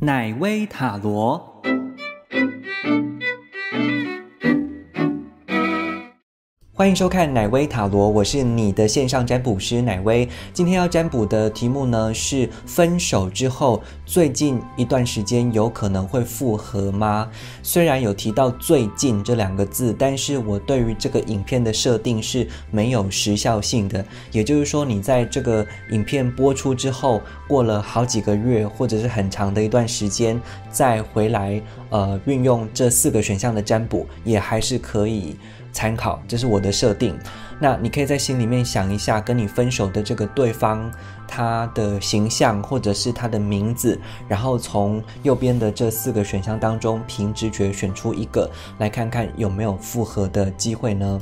乃威塔罗。欢迎收看奶威塔罗，我是你的线上占卜师奶威。今天要占卜的题目呢是分手之后，最近一段时间有可能会复合吗？虽然有提到“最近”这两个字，但是我对于这个影片的设定是没有时效性的。也就是说，你在这个影片播出之后，过了好几个月或者是很长的一段时间，再回来呃运用这四个选项的占卜，也还是可以。参考，这是我的设定。那你可以在心里面想一下，跟你分手的这个对方，他的形象或者是他的名字，然后从右边的这四个选项当中，凭直觉选出一个，来看看有没有复合的机会呢？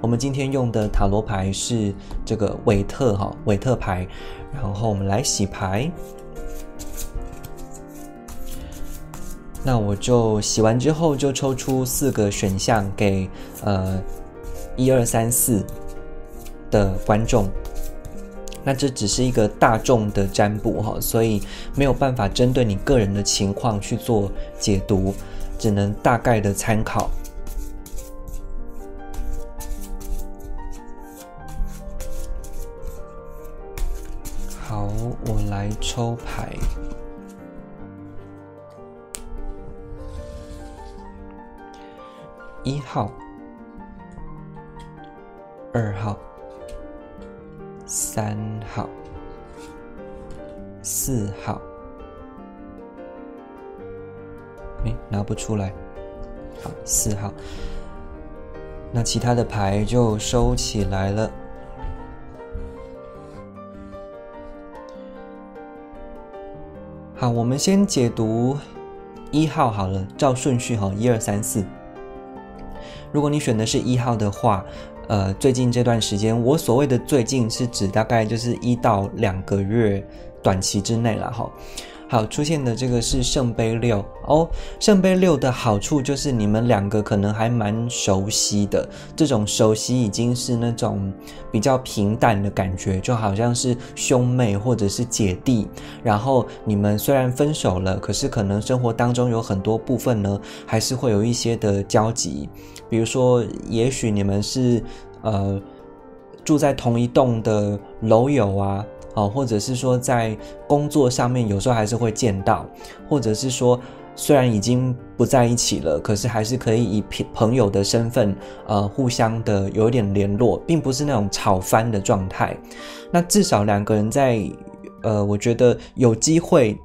我们今天用的塔罗牌是这个韦特哈韦特牌，然后我们来洗牌。那我就洗完之后，就抽出四个选项给呃一二三四的观众。那这只是一个大众的占卜哈，所以没有办法针对你个人的情况去做解读，只能大概的参考。好，我来抽牌。一号、二号、三号、四号，哎，拿不出来。好，四号。那其他的牌就收起来了。好，我们先解读一号好了，照顺序哈，一二三四。如果你选的是一号的话，呃，最近这段时间，我所谓的最近是指大概就是一到两个月短期之内了哈。好，出现的这个是圣杯六哦。圣杯六的好处就是你们两个可能还蛮熟悉的，这种熟悉已经是那种比较平淡的感觉，就好像是兄妹或者是姐弟。然后你们虽然分手了，可是可能生活当中有很多部分呢，还是会有一些的交集。比如说，也许你们是呃住在同一栋的楼友啊。哦，或者是说在工作上面有时候还是会见到，或者是说虽然已经不在一起了，可是还是可以以朋朋友的身份，呃，互相的有一点联络，并不是那种吵翻的状态。那至少两个人在，呃，我觉得有机会。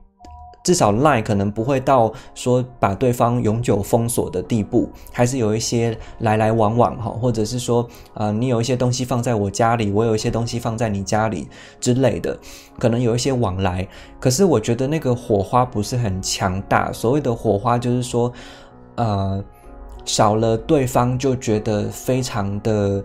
至少赖可能不会到说把对方永久封锁的地步，还是有一些来来往往哈，或者是说啊，你有一些东西放在我家里，我有一些东西放在你家里之类的，可能有一些往来。可是我觉得那个火花不是很强大。所谓的火花就是说，呃，少了对方就觉得非常的。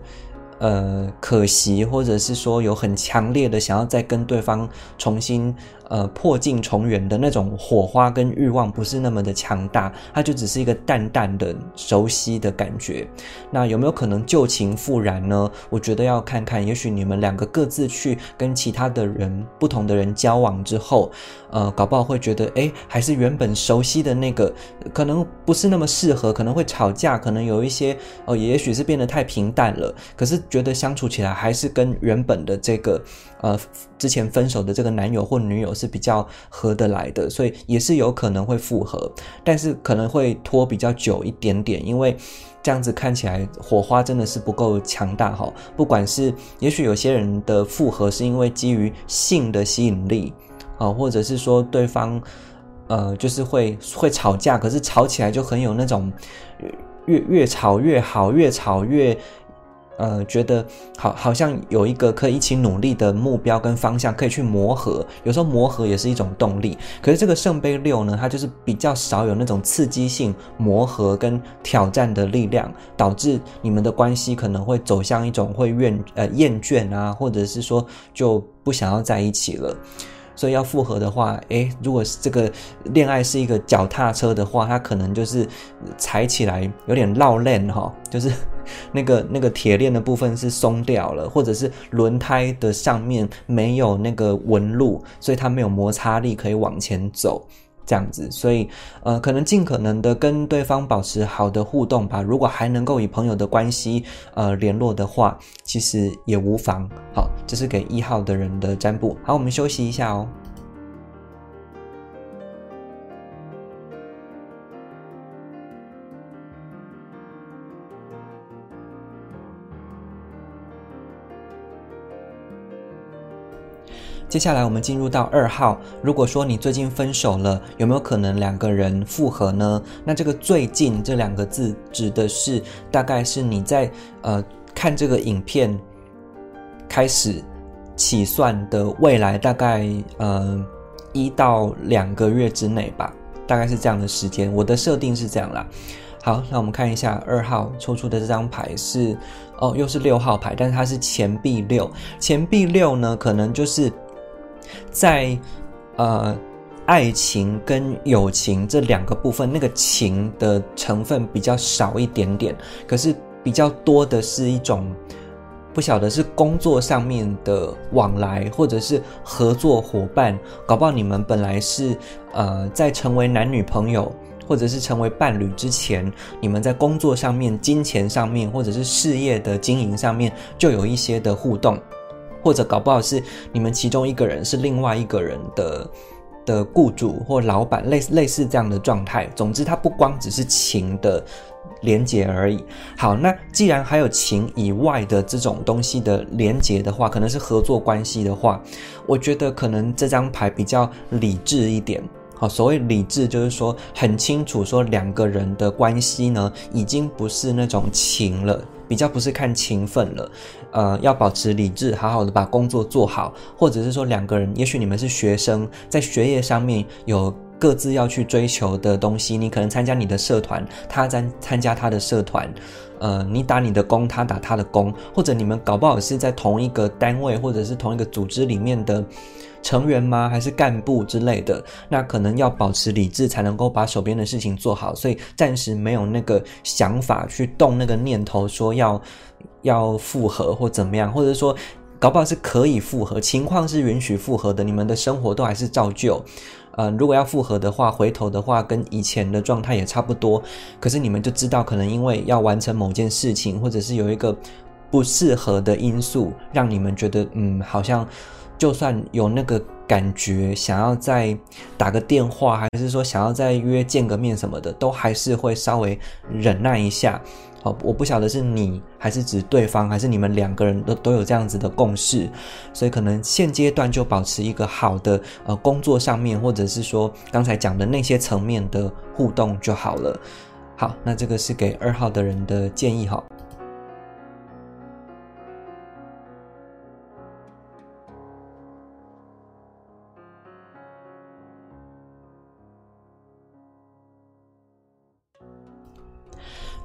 呃，可惜，或者是说有很强烈的想要再跟对方重新呃破镜重圆的那种火花跟欲望，不是那么的强大，它就只是一个淡淡的熟悉的感觉。那有没有可能旧情复燃呢？我觉得要看看，也许你们两个各自去跟其他的人、不同的人交往之后，呃，搞不好会觉得，哎，还是原本熟悉的那个，可能不是那么适合，可能会吵架，可能有一些哦，也许是变得太平淡了，可是。觉得相处起来还是跟原本的这个，呃，之前分手的这个男友或女友是比较合得来的，所以也是有可能会复合，但是可能会拖比较久一点点，因为这样子看起来火花真的是不够强大哈。不管是也许有些人的复合是因为基于性的吸引力啊，或者是说对方呃就是会会吵架，可是吵起来就很有那种越越吵越好，越吵越。呃，觉得好，好像有一个可以一起努力的目标跟方向，可以去磨合。有时候磨合也是一种动力。可是这个圣杯六呢，它就是比较少有那种刺激性磨合跟挑战的力量，导致你们的关系可能会走向一种会厌呃厌倦啊，或者是说就不想要在一起了。所以要复合的话，诶，如果是这个恋爱是一个脚踏车的话，它可能就是踩起来有点绕链哈，就是。那个那个铁链的部分是松掉了，或者是轮胎的上面没有那个纹路，所以它没有摩擦力可以往前走。这样子，所以呃，可能尽可能的跟对方保持好的互动吧。如果还能够以朋友的关系呃联络的话，其实也无妨。好，这是给一号的人的占卜。好，我们休息一下哦。接下来我们进入到二号。如果说你最近分手了，有没有可能两个人复合呢？那这个“最近”这两个字指的是，大概是你在呃看这个影片开始起算的未来，大概呃一到两个月之内吧，大概是这样的时间。我的设定是这样啦。好，那我们看一下二号抽出的这张牌是哦，又是六号牌，但是它是钱币六。钱币六呢，可能就是。在呃，爱情跟友情这两个部分，那个情的成分比较少一点点，可是比较多的是一种不晓得是工作上面的往来，或者是合作伙伴，搞不好你们本来是呃在成为男女朋友或者是成为伴侣之前，你们在工作上面、金钱上面，或者是事业的经营上面就有一些的互动。或者搞不好是你们其中一个人是另外一个人的的雇主或老板，类似类似这样的状态。总之，它不光只是情的连接而已。好，那既然还有情以外的这种东西的连接的话，可能是合作关系的话，我觉得可能这张牌比较理智一点。好，所谓理智，就是说很清楚，说两个人的关系呢，已经不是那种情了。比较不是看情分了，呃，要保持理智，好好的把工作做好，或者是说两个人，也许你们是学生，在学业上面有各自要去追求的东西，你可能参加你的社团，他参参加他的社团，呃，你打你的工，他打他的工，或者你们搞不好是在同一个单位或者是同一个组织里面的。成员吗？还是干部之类的？那可能要保持理智，才能够把手边的事情做好。所以暂时没有那个想法去动那个念头，说要要复合或怎么样，或者说搞不好是可以复合，情况是允许复合的。你们的生活都还是照旧。呃，如果要复合的话，回头的话跟以前的状态也差不多。可是你们就知道，可能因为要完成某件事情，或者是有一个不适合的因素，让你们觉得嗯，好像。就算有那个感觉，想要再打个电话，还是说想要再约见个面什么的，都还是会稍微忍耐一下。好，我不晓得是你还是指对方，还是你们两个人都都有这样子的共识，所以可能现阶段就保持一个好的呃工作上面，或者是说刚才讲的那些层面的互动就好了。好，那这个是给二号的人的建议哈。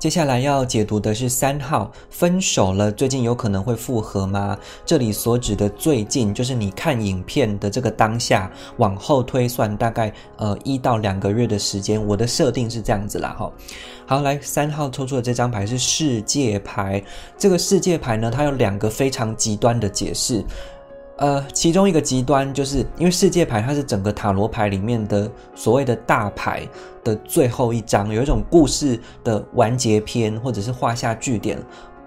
接下来要解读的是三号，分手了，最近有可能会复合吗？这里所指的最近，就是你看影片的这个当下，往后推算大概呃一到两个月的时间。我的设定是这样子啦，哈。好，来三号抽出的这张牌是世界牌，这个世界牌呢，它有两个非常极端的解释。呃，其中一个极端就是因为世界牌它是整个塔罗牌里面的所谓的大牌的最后一张，有一种故事的完结篇或者是画下句点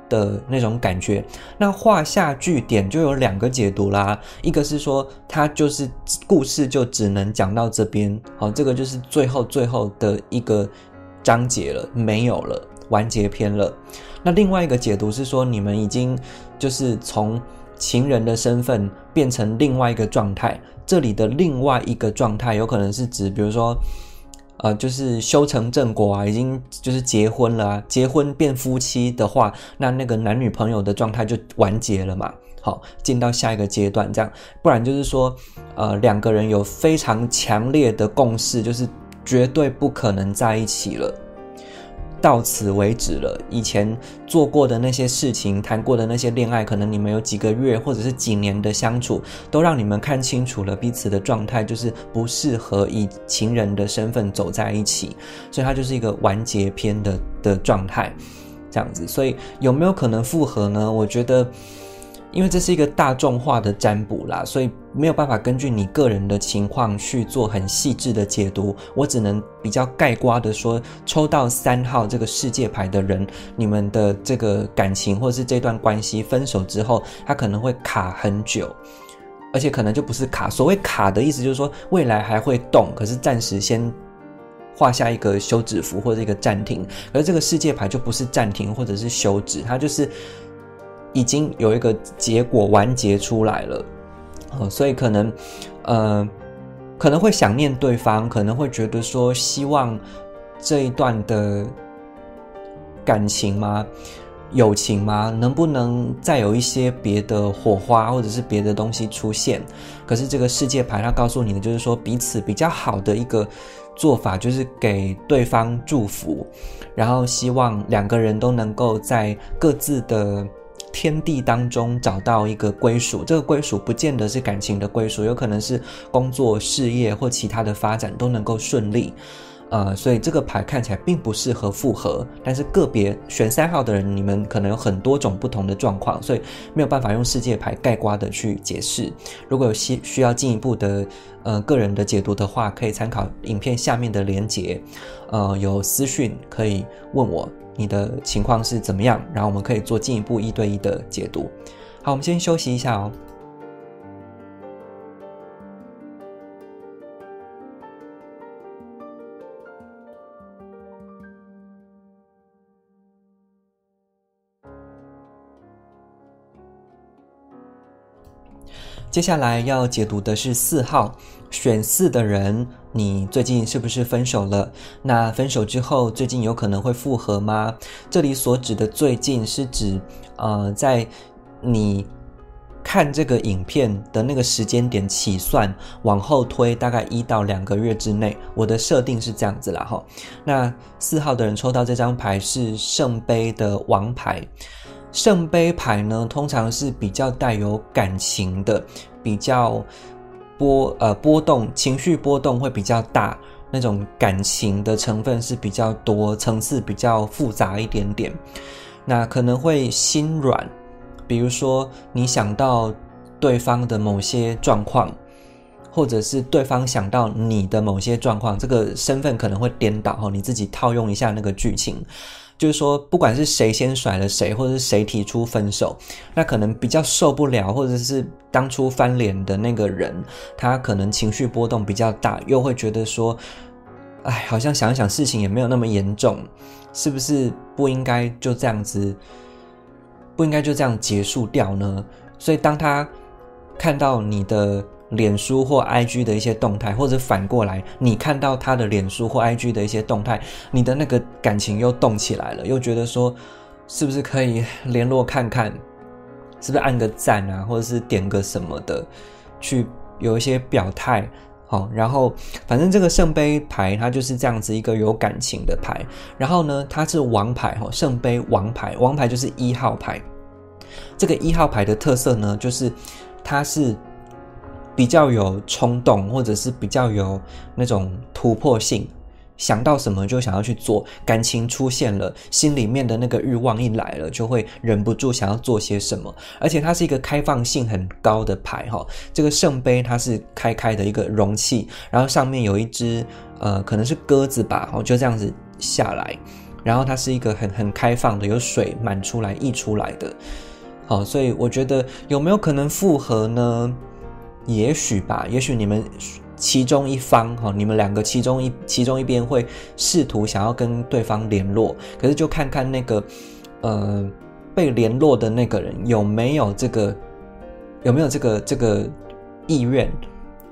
的那种感觉。那画下句点就有两个解读啦，一个是说它就是故事就只能讲到这边，好，这个就是最后最后的一个章节了，没有了完结篇了。那另外一个解读是说你们已经就是从。情人的身份变成另外一个状态，这里的另外一个状态有可能是指，比如说，呃，就是修成正果啊，已经就是结婚了啊，结婚变夫妻的话，那那个男女朋友的状态就完结了嘛，好，进到下一个阶段，这样，不然就是说，呃，两个人有非常强烈的共识，就是绝对不可能在一起了。到此为止了。以前做过的那些事情，谈过的那些恋爱，可能你们有几个月或者是几年的相处，都让你们看清楚了彼此的状态，就是不适合以情人的身份走在一起，所以它就是一个完结篇的的状态，这样子。所以有没有可能复合呢？我觉得。因为这是一个大众化的占卜啦，所以没有办法根据你个人的情况去做很细致的解读。我只能比较概括的说，抽到三号这个世界牌的人，你们的这个感情或是这段关系分手之后，他可能会卡很久，而且可能就不是卡。所谓卡的意思就是说，未来还会动，可是暂时先画下一个休止符或者一个暂停。而这个世界牌就不是暂停或者是休止，它就是。已经有一个结果完结出来了，所以可能，呃，可能会想念对方，可能会觉得说希望这一段的感情吗？友情吗？能不能再有一些别的火花，或者是别的东西出现？可是这个世界牌它告诉你的就是说，彼此比较好的一个做法就是给对方祝福，然后希望两个人都能够在各自的。天地当中找到一个归属，这个归属不见得是感情的归属，有可能是工作、事业或其他的发展都能够顺利。呃，所以这个牌看起来并不适合复合，但是个别选三号的人，你们可能有很多种不同的状况，所以没有办法用世界牌盖瓜的去解释。如果有需需要进一步的呃个人的解读的话，可以参考影片下面的连结，呃，有私讯可以问我。你的情况是怎么样？然后我们可以做进一步一对一的解读。好，我们先休息一下哦。接下来要解读的是四号，选四的人。你最近是不是分手了？那分手之后，最近有可能会复合吗？这里所指的最近是指，呃，在你看这个影片的那个时间点起算，往后推大概一到两个月之内。我的设定是这样子啦，哈。那四号的人抽到这张牌是圣杯的王牌，圣杯牌呢，通常是比较带有感情的，比较。波呃波动情绪波动会比较大，那种感情的成分是比较多，层次比较复杂一点点。那可能会心软，比如说你想到对方的某些状况，或者是对方想到你的某些状况，这个身份可能会颠倒哈。你自己套用一下那个剧情。就是说，不管是谁先甩了谁，或者是谁提出分手，那可能比较受不了，或者是当初翻脸的那个人，他可能情绪波动比较大，又会觉得说，哎，好像想一想事情也没有那么严重，是不是不应该就这样子，不应该就这样结束掉呢？所以当他看到你的。脸书或 IG 的一些动态，或者反过来，你看到他的脸书或 IG 的一些动态，你的那个感情又动起来了，又觉得说，是不是可以联络看看，是不是按个赞啊，或者是点个什么的，去有一些表态，好，然后反正这个圣杯牌它就是这样子一个有感情的牌，然后呢，它是王牌哈，圣杯王牌，王牌就是一号牌，这个一号牌的特色呢，就是它是。比较有冲动，或者是比较有那种突破性，想到什么就想要去做，感情出现了，心里面的那个欲望一来了，就会忍不住想要做些什么。而且它是一个开放性很高的牌哈，这个圣杯它是开开的一个容器，然后上面有一只呃可能是鸽子吧，哦就这样子下来，然后它是一个很很开放的，有水满出来溢出来的，好，所以我觉得有没有可能复合呢？也许吧，也许你们其中一方哈，你们两个其中一其中一边会试图想要跟对方联络，可是就看看那个呃被联络的那个人有没有这个有没有这个这个意愿，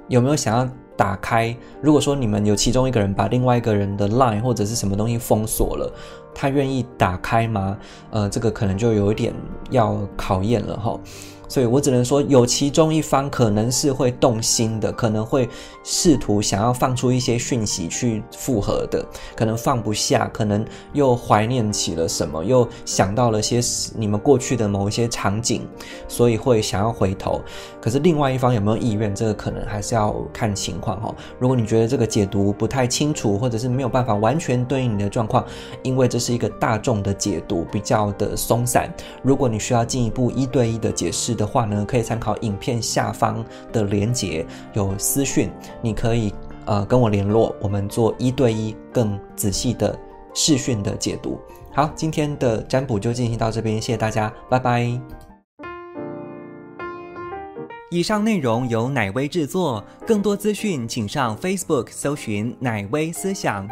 有没有想要打开？如果说你们有其中一个人把另外一个人的 line 或者是什么东西封锁了，他愿意打开吗？呃，这个可能就有一点要考验了哈。所以我只能说，有其中一方可能是会动心的，可能会试图想要放出一些讯息去复合的，可能放不下，可能又怀念起了什么，又想到了些你们过去的某一些场景，所以会想要回头。可是另外一方有没有意愿，这个可能还是要看情况哈。如果你觉得这个解读不太清楚，或者是没有办法完全对应你的状况，因为这是一个大众的解读，比较的松散。如果你需要进一步一对一的解释。的话呢，可以参考影片下方的连结，有私讯，你可以呃跟我联络，我们做一对一更仔细的视讯的解读。好，今天的占卜就进行到这边，谢谢大家，拜拜。以上内容由奶威制作，更多资讯请上 Facebook 搜寻“奶威思想”。